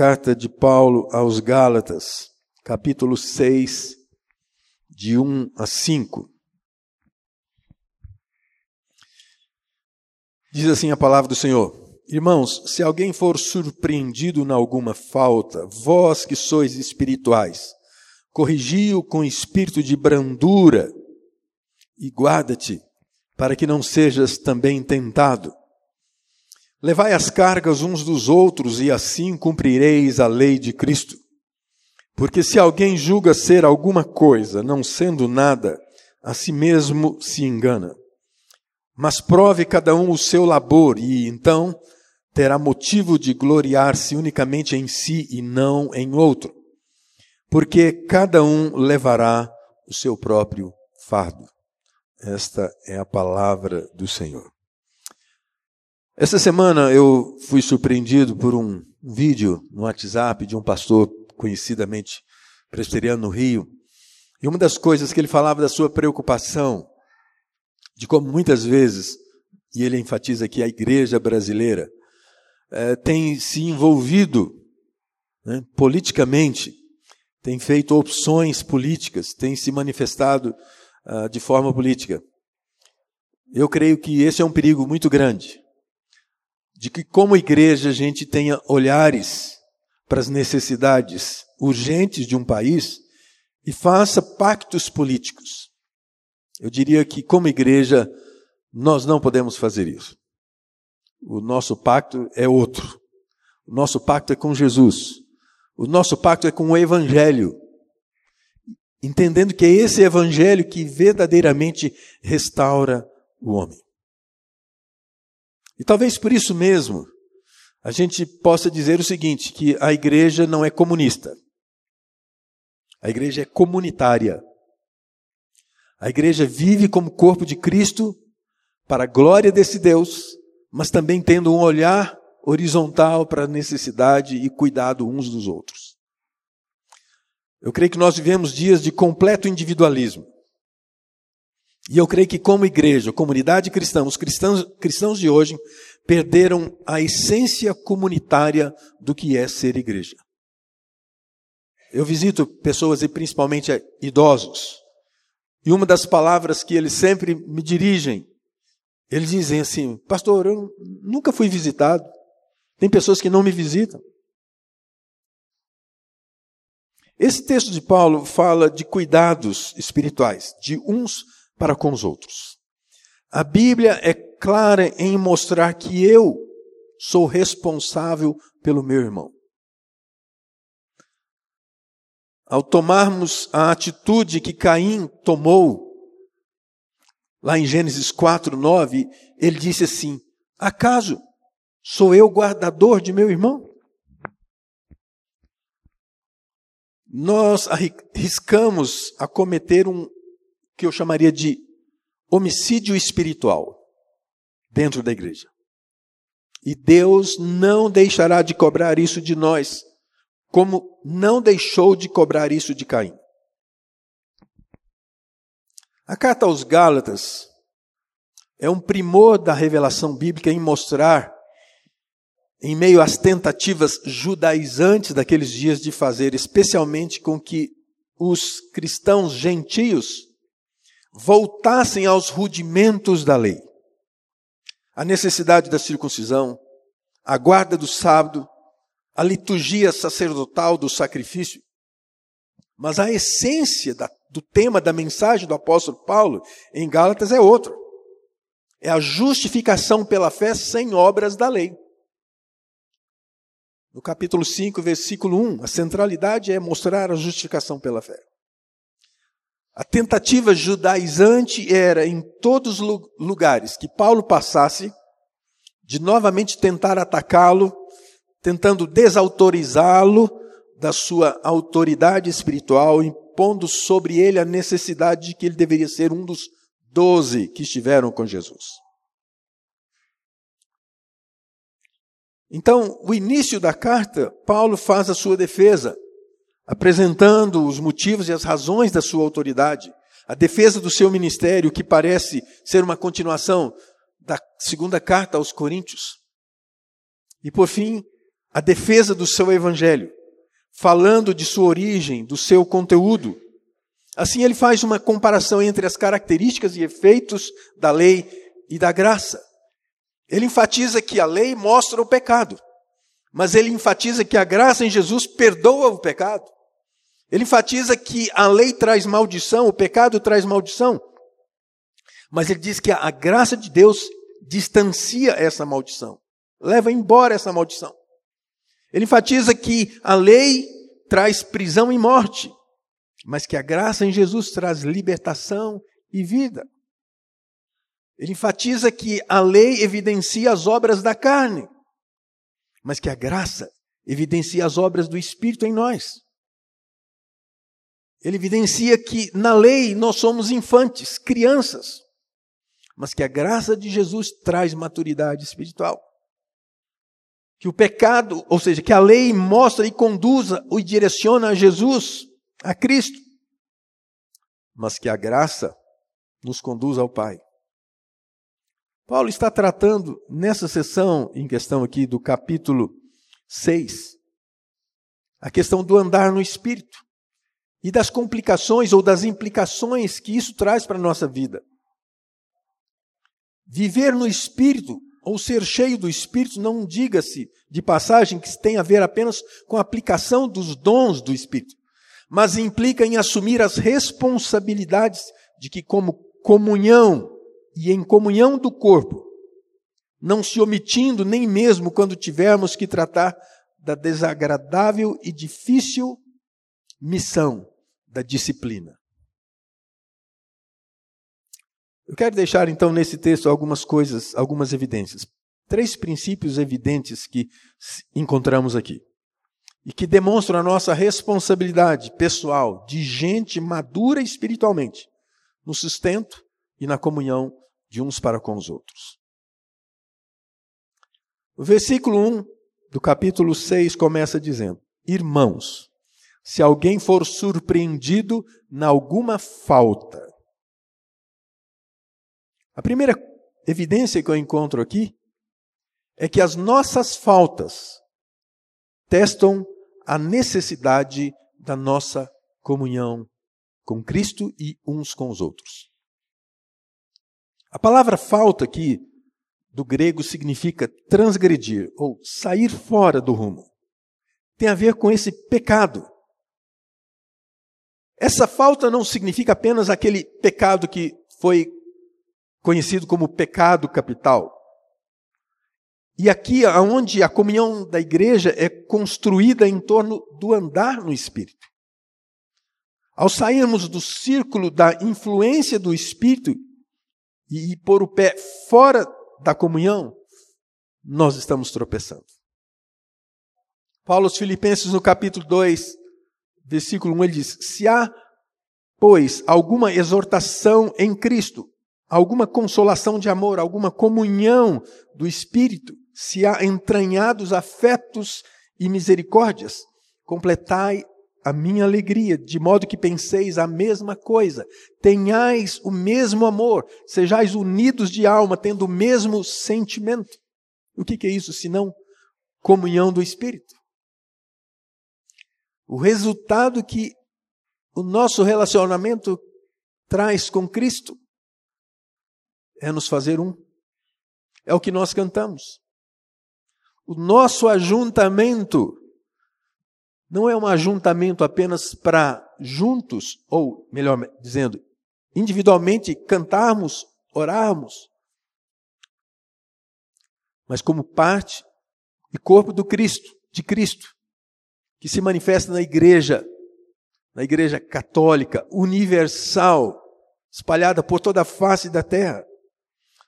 carta de Paulo aos Gálatas, capítulo 6, de 1 a 5. Diz assim a palavra do Senhor: Irmãos, se alguém for surpreendido em alguma falta, vós que sois espirituais, corrigi-o com espírito de brandura e guarda-te, para que não sejas também tentado. Levai as cargas uns dos outros e assim cumprireis a lei de Cristo. Porque se alguém julga ser alguma coisa, não sendo nada, a si mesmo se engana. Mas prove cada um o seu labor, e então terá motivo de gloriar-se unicamente em si e não em outro. Porque cada um levará o seu próprio fardo. Esta é a palavra do Senhor. Essa semana eu fui surpreendido por um vídeo no WhatsApp de um pastor conhecidamente presbiteriano no Rio. E uma das coisas que ele falava da sua preocupação, de como muitas vezes, e ele enfatiza aqui a igreja brasileira, é, tem se envolvido né, politicamente, tem feito opções políticas, tem se manifestado uh, de forma política. Eu creio que esse é um perigo muito grande de que, como igreja, a gente tenha olhares para as necessidades urgentes de um país e faça pactos políticos. Eu diria que, como igreja, nós não podemos fazer isso. O nosso pacto é outro. O nosso pacto é com Jesus. O nosso pacto é com o Evangelho. Entendendo que é esse Evangelho que verdadeiramente restaura o homem. E talvez por isso mesmo a gente possa dizer o seguinte: que a igreja não é comunista. A igreja é comunitária. A igreja vive como corpo de Cristo para a glória desse Deus, mas também tendo um olhar horizontal para a necessidade e cuidado uns dos outros. Eu creio que nós vivemos dias de completo individualismo. E eu creio que, como igreja, comunidade cristã, os cristãos, cristãos de hoje perderam a essência comunitária do que é ser igreja. Eu visito pessoas, e principalmente idosos, e uma das palavras que eles sempre me dirigem, eles dizem assim: Pastor, eu nunca fui visitado. Tem pessoas que não me visitam. Esse texto de Paulo fala de cuidados espirituais, de uns para com os outros. A Bíblia é clara em mostrar que eu sou responsável pelo meu irmão. Ao tomarmos a atitude que Caim tomou, lá em Gênesis 4, 9, ele disse assim: Acaso sou eu guardador de meu irmão? Nós arriscamos a cometer um que eu chamaria de homicídio espiritual dentro da igreja. E Deus não deixará de cobrar isso de nós, como não deixou de cobrar isso de Caim. A carta aos Gálatas é um primor da revelação bíblica em mostrar, em meio às tentativas judaizantes daqueles dias de fazer, especialmente com que os cristãos gentios voltassem aos rudimentos da lei. A necessidade da circuncisão, a guarda do sábado, a liturgia sacerdotal do sacrifício. Mas a essência da, do tema da mensagem do apóstolo Paulo em Gálatas é outra. É a justificação pela fé sem obras da lei. No capítulo 5, versículo 1, a centralidade é mostrar a justificação pela fé. A tentativa judaizante era, em todos os lugares que Paulo passasse, de novamente tentar atacá-lo, tentando desautorizá-lo da sua autoridade espiritual, impondo sobre ele a necessidade de que ele deveria ser um dos doze que estiveram com Jesus. Então, o início da carta, Paulo faz a sua defesa apresentando os motivos e as razões da sua autoridade, a defesa do seu ministério, que parece ser uma continuação da segunda carta aos Coríntios. E por fim, a defesa do seu evangelho, falando de sua origem, do seu conteúdo. Assim, ele faz uma comparação entre as características e efeitos da lei e da graça. Ele enfatiza que a lei mostra o pecado, mas ele enfatiza que a graça em Jesus perdoa o pecado. Ele enfatiza que a lei traz maldição, o pecado traz maldição, mas ele diz que a graça de Deus distancia essa maldição, leva embora essa maldição. Ele enfatiza que a lei traz prisão e morte, mas que a graça em Jesus traz libertação e vida. Ele enfatiza que a lei evidencia as obras da carne, mas que a graça evidencia as obras do Espírito em nós. Ele evidencia que na lei nós somos infantes, crianças, mas que a graça de Jesus traz maturidade espiritual. Que o pecado, ou seja, que a lei mostra e conduza e direciona a Jesus, a Cristo, mas que a graça nos conduz ao Pai. Paulo está tratando nessa sessão em questão aqui do capítulo 6, a questão do andar no Espírito e das complicações ou das implicações que isso traz para a nossa vida. Viver no Espírito ou ser cheio do Espírito não diga-se de passagem que tem a ver apenas com a aplicação dos dons do Espírito, mas implica em assumir as responsabilidades de que, como comunhão e em comunhão do corpo, não se omitindo nem mesmo quando tivermos que tratar da desagradável e difícil missão da disciplina. Eu quero deixar então nesse texto algumas coisas, algumas evidências. Três princípios evidentes que encontramos aqui. E que demonstram a nossa responsabilidade pessoal de gente madura espiritualmente, no sustento e na comunhão de uns para com os outros. O versículo 1 do capítulo 6 começa dizendo: Irmãos, se alguém for surpreendido na alguma falta. A primeira evidência que eu encontro aqui é que as nossas faltas testam a necessidade da nossa comunhão com Cristo e uns com os outros. A palavra falta aqui do grego significa transgredir ou sair fora do rumo. Tem a ver com esse pecado essa falta não significa apenas aquele pecado que foi conhecido como pecado capital. E aqui, onde a comunhão da igreja é construída em torno do andar no Espírito. Ao sairmos do círculo da influência do Espírito e pôr o pé fora da comunhão, nós estamos tropeçando. Paulo aos Filipenses, no capítulo 2, versículo 1, ele diz: Se há, pois, alguma exortação em Cristo, alguma consolação de amor, alguma comunhão do Espírito, se há entranhados afetos e misericórdias, completai a minha alegria, de modo que penseis a mesma coisa, tenhais o mesmo amor, sejais unidos de alma, tendo o mesmo sentimento. O que é isso senão comunhão do Espírito? O resultado que o nosso relacionamento traz com Cristo é nos fazer um. É o que nós cantamos. O nosso ajuntamento não é um ajuntamento apenas para juntos, ou melhor dizendo, individualmente cantarmos, orarmos, mas como parte e corpo do Cristo, de Cristo que se manifesta na igreja, na igreja católica, universal, espalhada por toda a face da terra.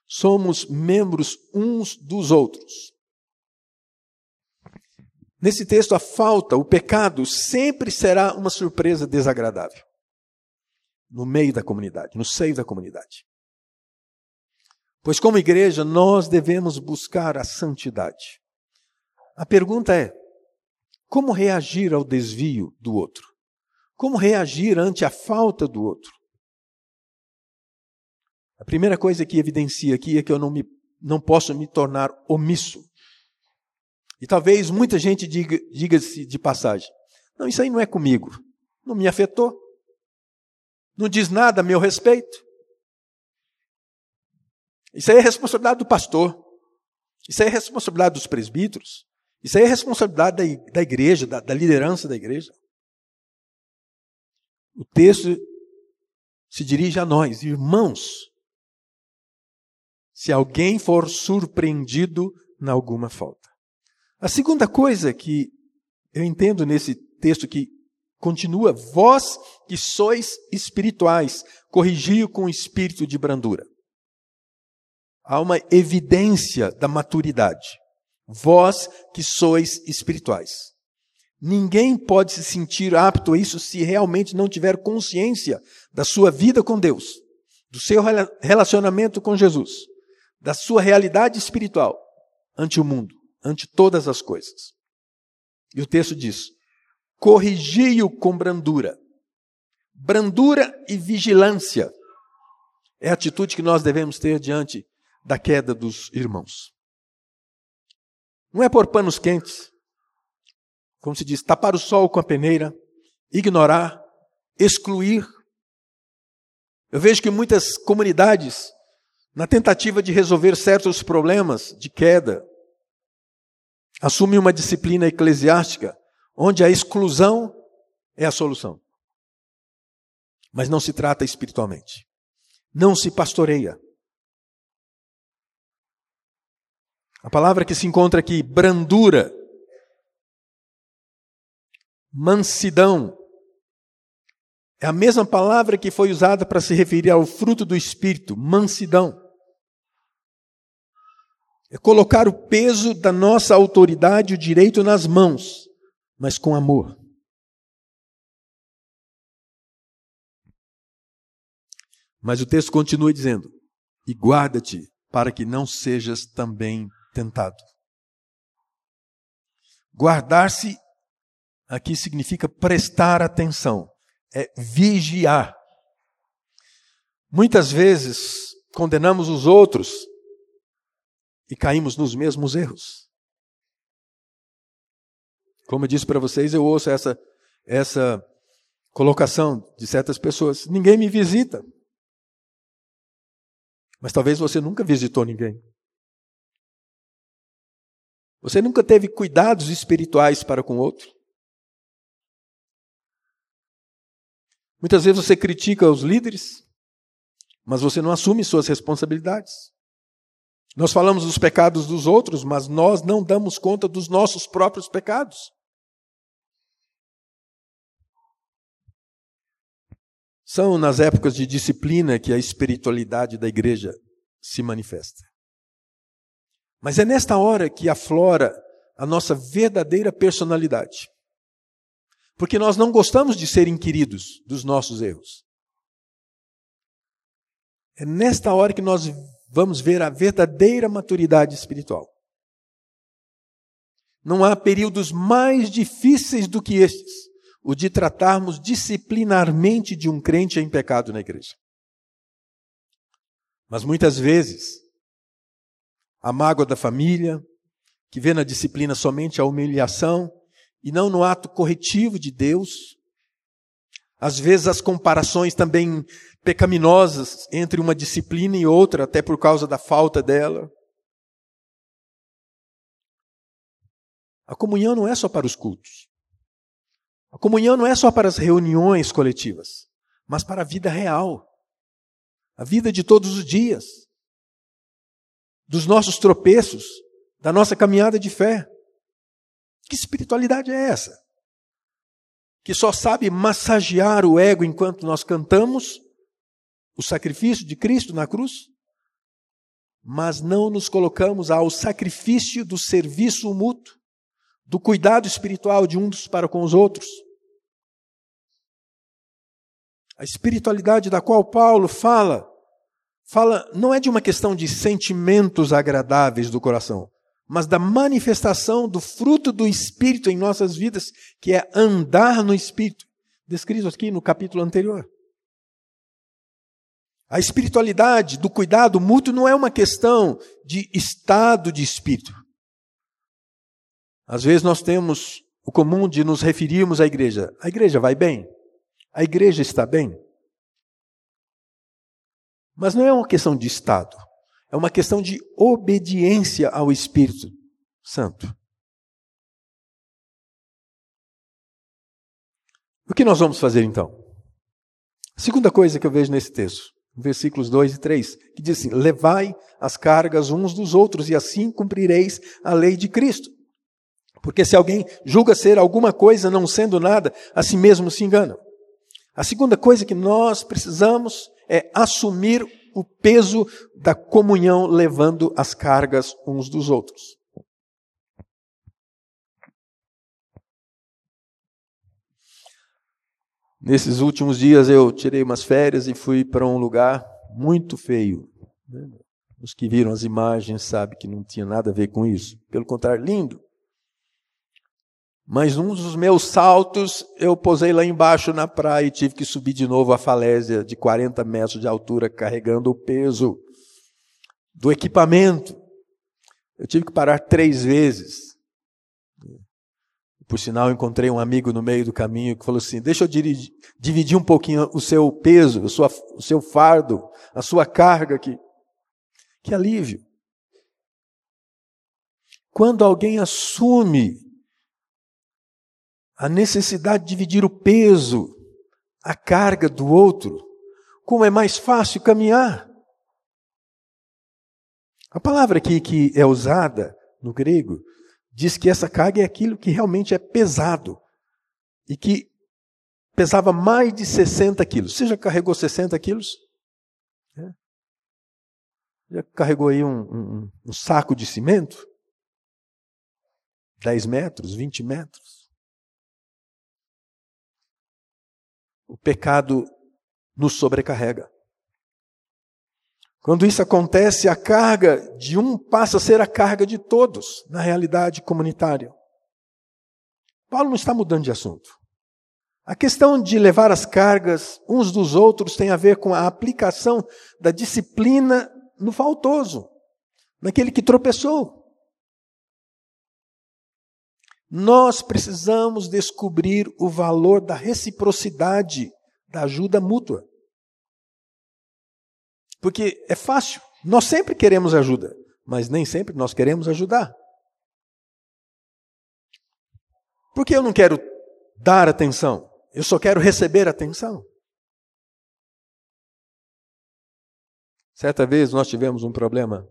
Somos membros uns dos outros. Nesse texto, a falta, o pecado, sempre será uma surpresa desagradável. No meio da comunidade, no seio da comunidade. Pois, como igreja, nós devemos buscar a santidade. A pergunta é: como reagir ao desvio do outro? Como reagir ante a falta do outro? A primeira coisa que evidencia aqui é que eu não, me, não posso me tornar omisso. E talvez muita gente diga, diga-se de passagem: não, isso aí não é comigo, não me afetou, não diz nada a meu respeito. Isso aí é responsabilidade do pastor, isso aí é responsabilidade dos presbíteros, isso aí é responsabilidade da, da igreja, da, da liderança da igreja. O texto se dirige a nós, irmãos. Se alguém for surpreendido em alguma falta. A segunda coisa que eu entendo nesse texto que continua, vós que sois espirituais, corrigiu com espírito de brandura. Há uma evidência da maturidade. Vós que sois espirituais. Ninguém pode se sentir apto a isso se realmente não tiver consciência da sua vida com Deus, do seu relacionamento com Jesus, da sua realidade espiritual ante o mundo, ante todas as coisas. E o texto diz: corrigi-o com brandura. Brandura e vigilância é a atitude que nós devemos ter diante da queda dos irmãos. Não é por panos quentes, como se diz, tapar o sol com a peneira, ignorar, excluir. Eu vejo que muitas comunidades, na tentativa de resolver certos problemas de queda, assumem uma disciplina eclesiástica onde a exclusão é a solução. Mas não se trata espiritualmente. Não se pastoreia. A palavra que se encontra aqui, brandura, mansidão. É a mesma palavra que foi usada para se referir ao fruto do Espírito, mansidão. É colocar o peso da nossa autoridade o direito nas mãos, mas com amor. Mas o texto continua dizendo: E guarda-te para que não sejas também tentado. Guardar-se aqui significa prestar atenção, é vigiar. Muitas vezes condenamos os outros e caímos nos mesmos erros. Como eu disse para vocês, eu ouço essa, essa colocação de certas pessoas: ninguém me visita. Mas talvez você nunca visitou ninguém. Você nunca teve cuidados espirituais para com o outro. Muitas vezes você critica os líderes, mas você não assume suas responsabilidades. Nós falamos dos pecados dos outros, mas nós não damos conta dos nossos próprios pecados. São nas épocas de disciplina que a espiritualidade da igreja se manifesta. Mas é nesta hora que aflora a nossa verdadeira personalidade. Porque nós não gostamos de ser inquiridos dos nossos erros. É nesta hora que nós vamos ver a verdadeira maturidade espiritual. Não há períodos mais difíceis do que estes, o de tratarmos disciplinarmente de um crente em pecado na igreja. Mas muitas vezes, a mágoa da família, que vê na disciplina somente a humilhação, e não no ato corretivo de Deus. Às vezes as comparações também pecaminosas entre uma disciplina e outra, até por causa da falta dela. A comunhão não é só para os cultos. A comunhão não é só para as reuniões coletivas, mas para a vida real. A vida de todos os dias. Dos nossos tropeços, da nossa caminhada de fé. Que espiritualidade é essa? Que só sabe massagear o ego enquanto nós cantamos o sacrifício de Cristo na cruz, mas não nos colocamos ao sacrifício do serviço mútuo, do cuidado espiritual de uns para com os outros. A espiritualidade da qual Paulo fala, fala não é de uma questão de sentimentos agradáveis do coração, mas da manifestação do fruto do Espírito em nossas vidas, que é andar no Espírito, descrito aqui no capítulo anterior. A espiritualidade do cuidado mútuo não é uma questão de estado de espírito. Às vezes nós temos o comum de nos referirmos à igreja. A igreja vai bem? A igreja está bem? Mas não é uma questão de Estado, é uma questão de obediência ao Espírito Santo. O que nós vamos fazer então? Segunda coisa que eu vejo nesse texto, versículos 2 e 3, que diz assim: Levai as cargas uns dos outros, e assim cumprireis a lei de Cristo. Porque se alguém julga ser alguma coisa não sendo nada, a si mesmo se engana. A segunda coisa que nós precisamos é assumir o peso da comunhão, levando as cargas uns dos outros. Nesses últimos dias eu tirei umas férias e fui para um lugar muito feio. Os que viram as imagens sabem que não tinha nada a ver com isso. Pelo contrário, lindo. Mas num dos meus saltos, eu posei lá embaixo na praia e tive que subir de novo a falésia de 40 metros de altura, carregando o peso do equipamento. Eu tive que parar três vezes. Por sinal, encontrei um amigo no meio do caminho que falou assim: Deixa eu dividir um pouquinho o seu peso, o seu fardo, a sua carga aqui. Que alívio. Quando alguém assume a necessidade de dividir o peso, a carga do outro, como é mais fácil caminhar. A palavra aqui que é usada no grego diz que essa carga é aquilo que realmente é pesado e que pesava mais de 60 quilos. Você já carregou 60 quilos? É. Já carregou aí um, um, um saco de cimento? 10 metros, 20 metros? O pecado nos sobrecarrega. Quando isso acontece, a carga de um passa a ser a carga de todos na realidade comunitária. Paulo não está mudando de assunto. A questão de levar as cargas uns dos outros tem a ver com a aplicação da disciplina no faltoso, naquele que tropeçou. Nós precisamos descobrir o valor da reciprocidade, da ajuda mútua. Porque é fácil, nós sempre queremos ajuda, mas nem sempre nós queremos ajudar. Porque eu não quero dar atenção, eu só quero receber atenção. Certa vez nós tivemos um problema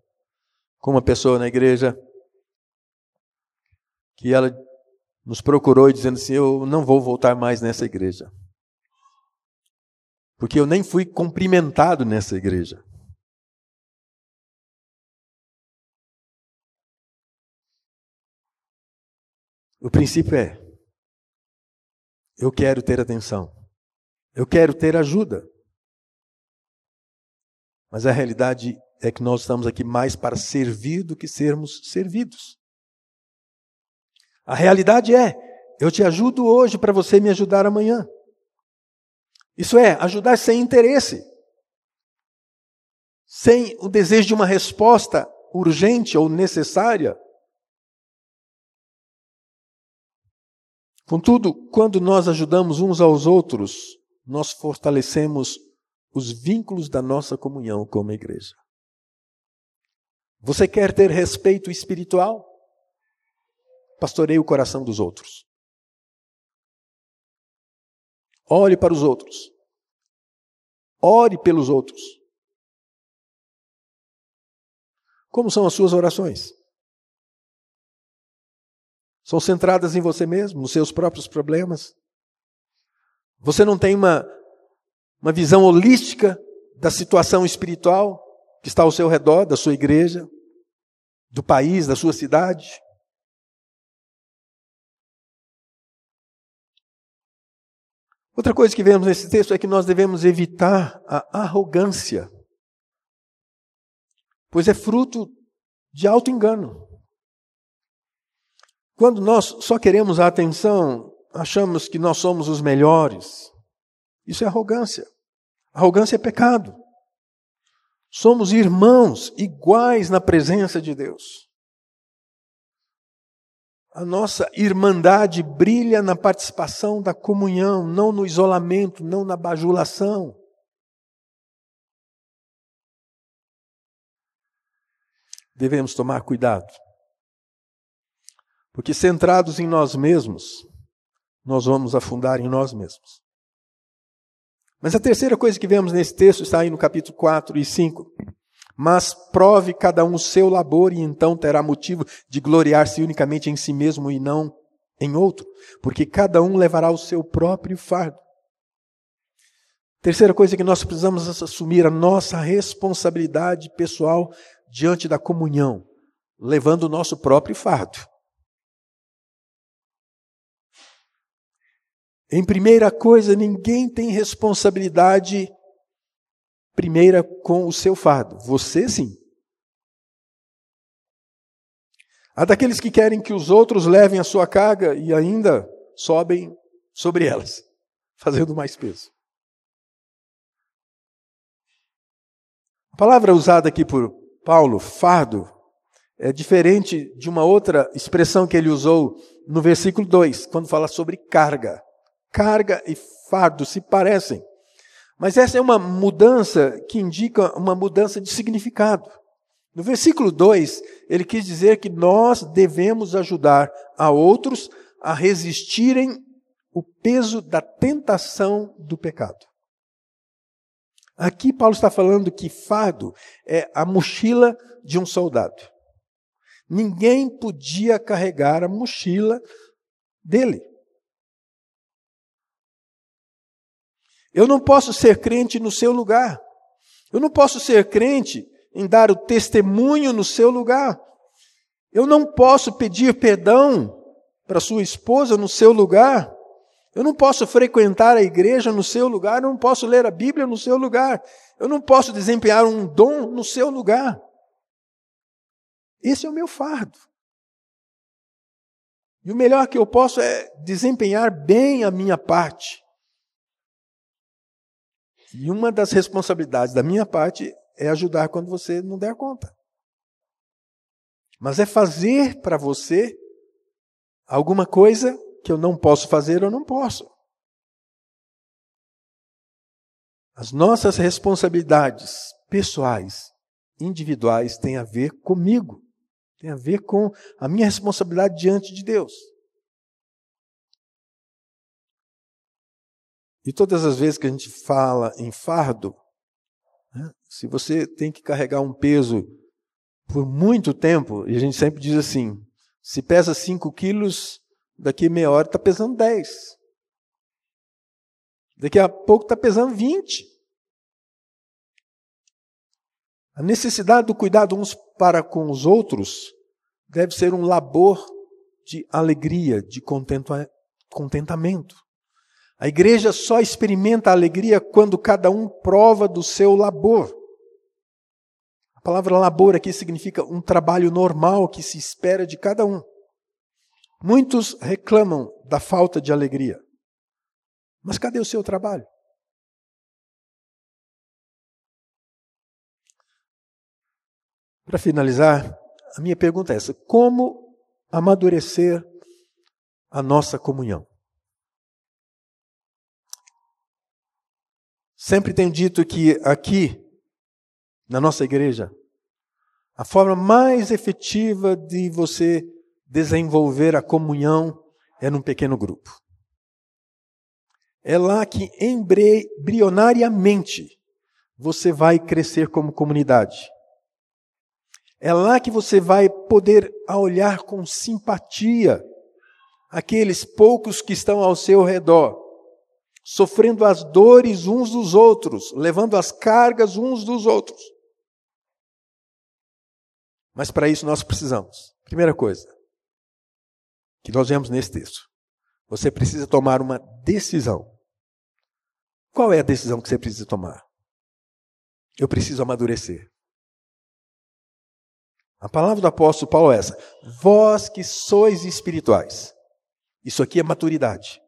com uma pessoa na igreja que ela nos procurou e dizendo assim: Eu não vou voltar mais nessa igreja. Porque eu nem fui cumprimentado nessa igreja. O princípio é: eu quero ter atenção, eu quero ter ajuda. Mas a realidade é que nós estamos aqui mais para servir do que sermos servidos. A realidade é: eu te ajudo hoje para você me ajudar amanhã. Isso é, ajudar sem interesse, sem o desejo de uma resposta urgente ou necessária. Contudo, quando nós ajudamos uns aos outros, nós fortalecemos os vínculos da nossa comunhão como igreja. Você quer ter respeito espiritual? Pastoreie o coração dos outros. Olhe para os outros. Ore pelos outros. Como são as suas orações? São centradas em você mesmo, nos seus próprios problemas? Você não tem uma, uma visão holística da situação espiritual que está ao seu redor, da sua igreja, do país, da sua cidade? Outra coisa que vemos nesse texto é que nós devemos evitar a arrogância, pois é fruto de alto engano. Quando nós só queremos a atenção, achamos que nós somos os melhores. Isso é arrogância. Arrogância é pecado. Somos irmãos iguais na presença de Deus. A nossa irmandade brilha na participação da comunhão, não no isolamento, não na bajulação. Devemos tomar cuidado. Porque centrados em nós mesmos, nós vamos afundar em nós mesmos. Mas a terceira coisa que vemos nesse texto está aí no capítulo 4 e 5. Mas prove cada um o seu labor e então terá motivo de gloriar-se unicamente em si mesmo e não em outro, porque cada um levará o seu próprio fardo. Terceira coisa que nós precisamos assumir a nossa responsabilidade pessoal diante da comunhão, levando o nosso próprio fardo. Em primeira coisa, ninguém tem responsabilidade primeira com o seu fardo. Você sim. Há daqueles que querem que os outros levem a sua carga e ainda sobem sobre elas, fazendo mais peso. A palavra usada aqui por Paulo, fardo, é diferente de uma outra expressão que ele usou no versículo 2, quando fala sobre carga carga e fardo se parecem. Mas essa é uma mudança que indica uma mudança de significado. No versículo 2, ele quis dizer que nós devemos ajudar a outros a resistirem o peso da tentação do pecado. Aqui Paulo está falando que fardo é a mochila de um soldado. Ninguém podia carregar a mochila dele. Eu não posso ser crente no seu lugar. Eu não posso ser crente em dar o testemunho no seu lugar. Eu não posso pedir perdão para sua esposa no seu lugar. Eu não posso frequentar a igreja no seu lugar. Eu não posso ler a Bíblia no seu lugar. Eu não posso desempenhar um dom no seu lugar. Esse é o meu fardo. E o melhor que eu posso é desempenhar bem a minha parte. E uma das responsabilidades da minha parte é ajudar quando você não der conta. Mas é fazer para você alguma coisa que eu não posso fazer ou não posso. As nossas responsabilidades pessoais, individuais, têm a ver comigo, têm a ver com a minha responsabilidade diante de Deus. E todas as vezes que a gente fala em fardo, né, se você tem que carregar um peso por muito tempo, e a gente sempre diz assim: se pesa 5 quilos, daqui meia hora está pesando 10. Daqui a pouco está pesando 20. A necessidade do cuidado uns para com os outros deve ser um labor de alegria, de contentamento. A igreja só experimenta a alegria quando cada um prova do seu labor. A palavra labor aqui significa um trabalho normal que se espera de cada um. Muitos reclamam da falta de alegria. Mas cadê o seu trabalho? Para finalizar, a minha pergunta é essa: como amadurecer a nossa comunhão? Sempre tenho dito que aqui, na nossa igreja, a forma mais efetiva de você desenvolver a comunhão é num pequeno grupo. É lá que embrionariamente você vai crescer como comunidade. É lá que você vai poder olhar com simpatia aqueles poucos que estão ao seu redor sofrendo as dores uns dos outros, levando as cargas uns dos outros. Mas para isso nós precisamos, primeira coisa, que nós vemos nesse texto, você precisa tomar uma decisão. Qual é a decisão que você precisa tomar? Eu preciso amadurecer. A palavra do apóstolo Paulo é essa: vós que sois espirituais. Isso aqui é maturidade.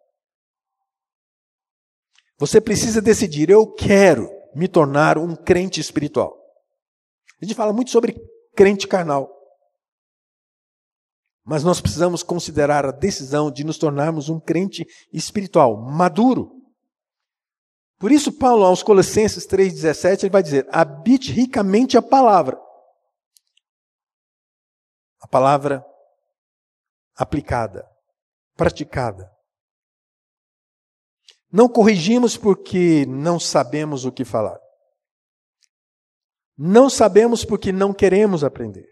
Você precisa decidir: eu quero me tornar um crente espiritual. A gente fala muito sobre crente carnal. Mas nós precisamos considerar a decisão de nos tornarmos um crente espiritual, maduro. Por isso, Paulo, aos Colossenses 3,17, ele vai dizer: habite ricamente a palavra. A palavra aplicada, praticada. Não corrigimos porque não sabemos o que falar. Não sabemos porque não queremos aprender.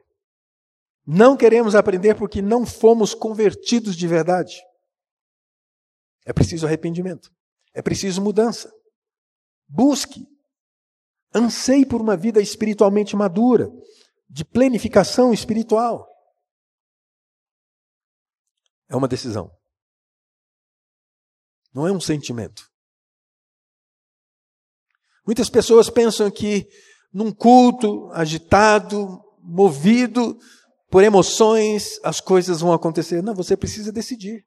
Não queremos aprender porque não fomos convertidos de verdade. É preciso arrependimento. É preciso mudança. Busque. Anseie por uma vida espiritualmente madura, de planificação espiritual. É uma decisão. Não é um sentimento. Muitas pessoas pensam que num culto agitado, movido por emoções, as coisas vão acontecer. Não, você precisa decidir.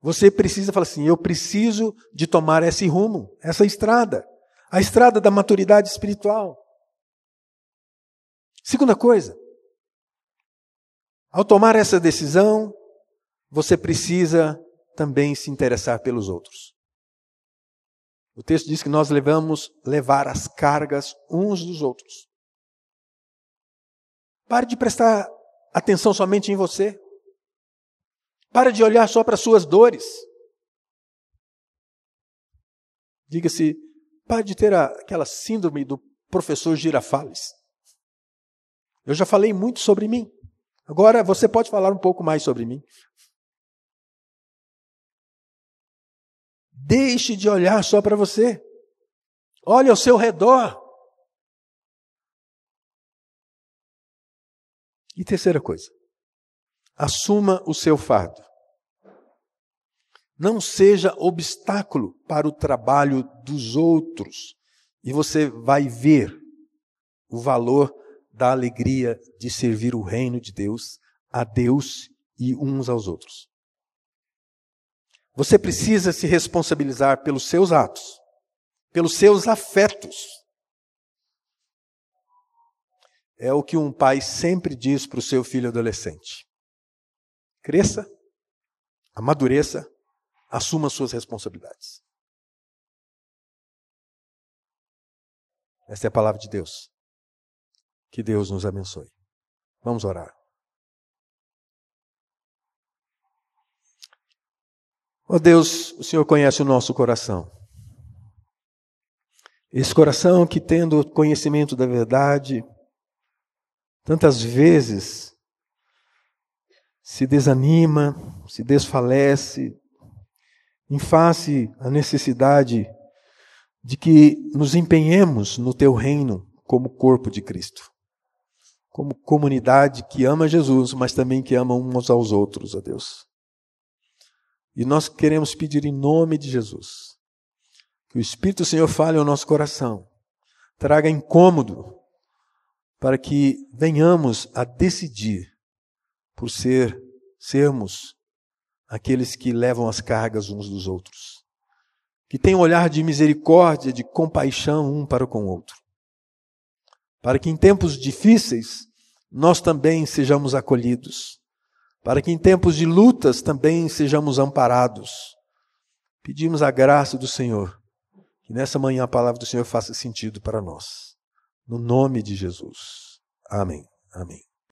Você precisa falar assim: eu preciso de tomar esse rumo, essa estrada, a estrada da maturidade espiritual. Segunda coisa, ao tomar essa decisão, você precisa também se interessar pelos outros. O texto diz que nós levamos levar as cargas uns dos outros. Pare de prestar atenção somente em você. Pare de olhar só para as suas dores. Diga-se, pare de ter aquela síndrome do professor Girafales. Eu já falei muito sobre mim. Agora você pode falar um pouco mais sobre mim. Deixe de olhar só para você. Olhe ao seu redor. E terceira coisa, assuma o seu fardo. Não seja obstáculo para o trabalho dos outros. E você vai ver o valor da alegria de servir o reino de Deus, a Deus e uns aos outros. Você precisa se responsabilizar pelos seus atos, pelos seus afetos. É o que um pai sempre diz para o seu filho adolescente. Cresça, amadureça, assuma suas responsabilidades. Essa é a palavra de Deus. Que Deus nos abençoe. Vamos orar. Ó oh Deus, o Senhor conhece o nosso coração. Esse coração que, tendo conhecimento da verdade, tantas vezes se desanima, se desfalece, em face à necessidade de que nos empenhemos no teu reino como corpo de Cristo como comunidade que ama Jesus, mas também que ama uns aos outros, a Deus. E nós queremos pedir em nome de Jesus que o Espírito do Senhor fale ao nosso coração, traga incômodo, para que venhamos a decidir por ser sermos aqueles que levam as cargas uns dos outros, que tem um olhar de misericórdia, de compaixão um para com o outro para que em tempos difíceis nós também sejamos acolhidos, para que em tempos de lutas também sejamos amparados. Pedimos a graça do Senhor, que nessa manhã a palavra do Senhor faça sentido para nós. No nome de Jesus. Amém. Amém.